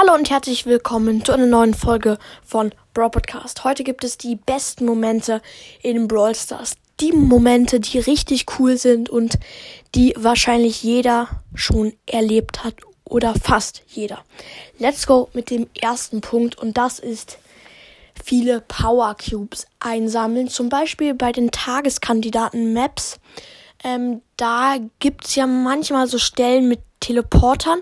Hallo und herzlich willkommen zu einer neuen Folge von Brawl Podcast. Heute gibt es die besten Momente in Brawl Stars. Die Momente, die richtig cool sind und die wahrscheinlich jeder schon erlebt hat oder fast jeder. Let's go mit dem ersten Punkt und das ist viele Power Cubes einsammeln. Zum Beispiel bei den Tageskandidaten Maps. Ähm, da gibt's ja manchmal so Stellen mit Teleportern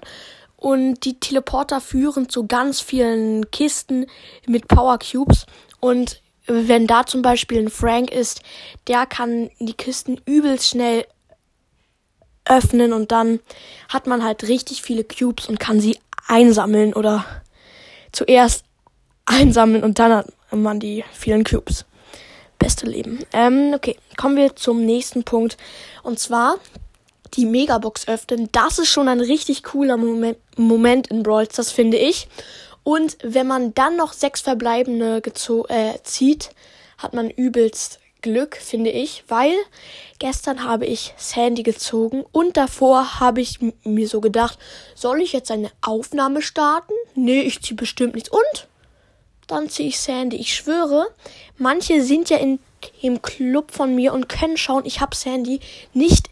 und die Teleporter führen zu ganz vielen Kisten mit Power Cubes. Und wenn da zum Beispiel ein Frank ist, der kann die Kisten übelst schnell öffnen und dann hat man halt richtig viele Cubes und kann sie einsammeln oder zuerst einsammeln und dann hat man die vielen Cubes. Beste Leben. Ähm, okay, kommen wir zum nächsten Punkt. Und zwar die Megabox öffnen. Das ist schon ein richtig cooler Moment, Moment in Brawl das finde ich. Und wenn man dann noch sechs verbleibende äh, zieht, hat man übelst Glück, finde ich, weil gestern habe ich Sandy gezogen und davor habe ich mir so gedacht, soll ich jetzt eine Aufnahme starten? Nee, ich ziehe bestimmt nichts. Und dann ziehe ich Sandy. Ich schwöre, manche sind ja in im Club von mir und können schauen, ich habe Sandy nicht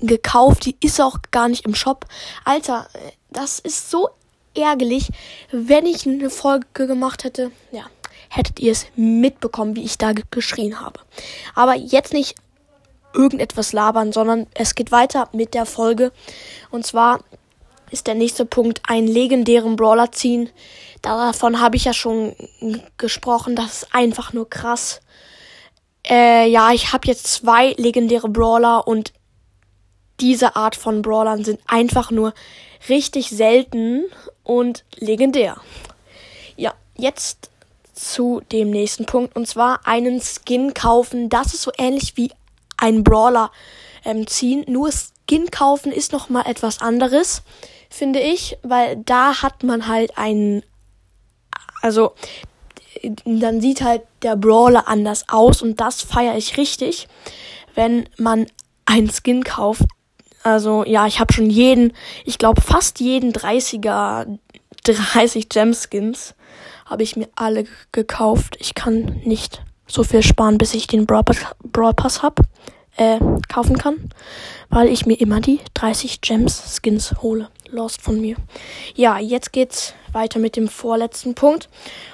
gekauft, die ist auch gar nicht im Shop. Alter, das ist so ärgerlich. Wenn ich eine Folge gemacht hätte, ja, hättet ihr es mitbekommen, wie ich da geschrien habe. Aber jetzt nicht irgendetwas labern, sondern es geht weiter mit der Folge. Und zwar ist der nächste Punkt einen legendären Brawler ziehen. Davon habe ich ja schon gesprochen. Das ist einfach nur krass. Äh, ja, ich habe jetzt zwei legendäre Brawler und diese Art von Brawlern sind einfach nur richtig selten und legendär. Ja, jetzt zu dem nächsten Punkt und zwar einen Skin kaufen. Das ist so ähnlich wie ein Brawler ähm, ziehen. Nur Skin kaufen ist noch mal etwas anderes, finde ich, weil da hat man halt einen, also dann sieht halt der Brawler anders aus und das feiere ich richtig, wenn man einen Skin kauft, also ja, ich habe schon jeden, ich glaube fast jeden 30er, 30 Gemskins habe ich mir alle gekauft. Ich kann nicht so viel sparen, bis ich den Brawl Pass, Brawl hab, äh, kaufen kann, weil ich mir immer die 30 Gems Skins hole. Lost von mir. Ja, jetzt geht's weiter mit dem vorletzten Punkt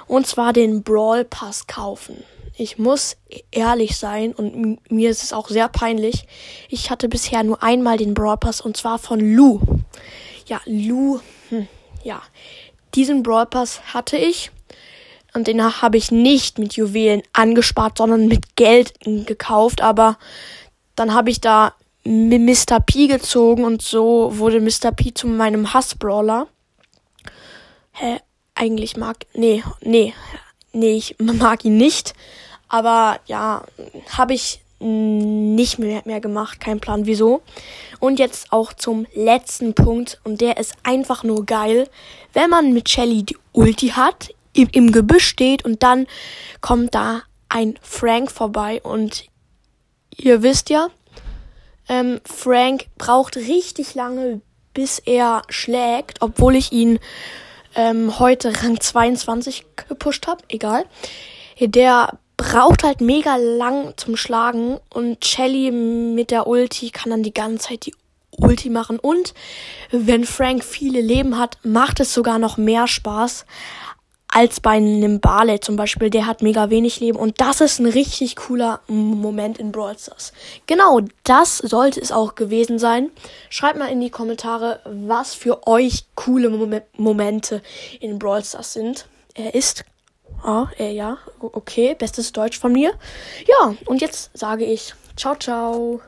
und zwar den Brawl Pass kaufen ich muss ehrlich sein und mir ist es auch sehr peinlich. Ich hatte bisher nur einmal den Brawl Pass und zwar von Lou. Ja, Lou, hm, ja. Diesen Brawl Pass hatte ich und den habe ich nicht mit Juwelen angespart, sondern mit Geld gekauft. Aber dann habe ich da Mr. P gezogen und so wurde Mr. P zu meinem Hassbrawler. Hä? Eigentlich mag. Nee, nee. Nee, ich mag ihn nicht. Aber ja, habe ich nicht mehr, mehr gemacht, kein Plan wieso. Und jetzt auch zum letzten Punkt und der ist einfach nur geil, wenn man mit Shelly die Ulti hat, im, im Gebüsch steht und dann kommt da ein Frank vorbei und ihr wisst ja, ähm, Frank braucht richtig lange, bis er schlägt, obwohl ich ihn ähm, heute Rang 22 gepusht habe, egal. Der braucht halt mega lang zum Schlagen und Shelly mit der Ulti kann dann die ganze Zeit die Ulti machen und wenn Frank viele Leben hat, macht es sogar noch mehr Spaß als bei einem Barley zum Beispiel. Der hat mega wenig Leben und das ist ein richtig cooler Moment in Brawl Stars. Genau, das sollte es auch gewesen sein. Schreibt mal in die Kommentare, was für euch coole Mom Momente in Brawl Stars sind. Er ist Ah, äh, ja, okay, bestes Deutsch von mir. Ja, und jetzt sage ich ciao, ciao.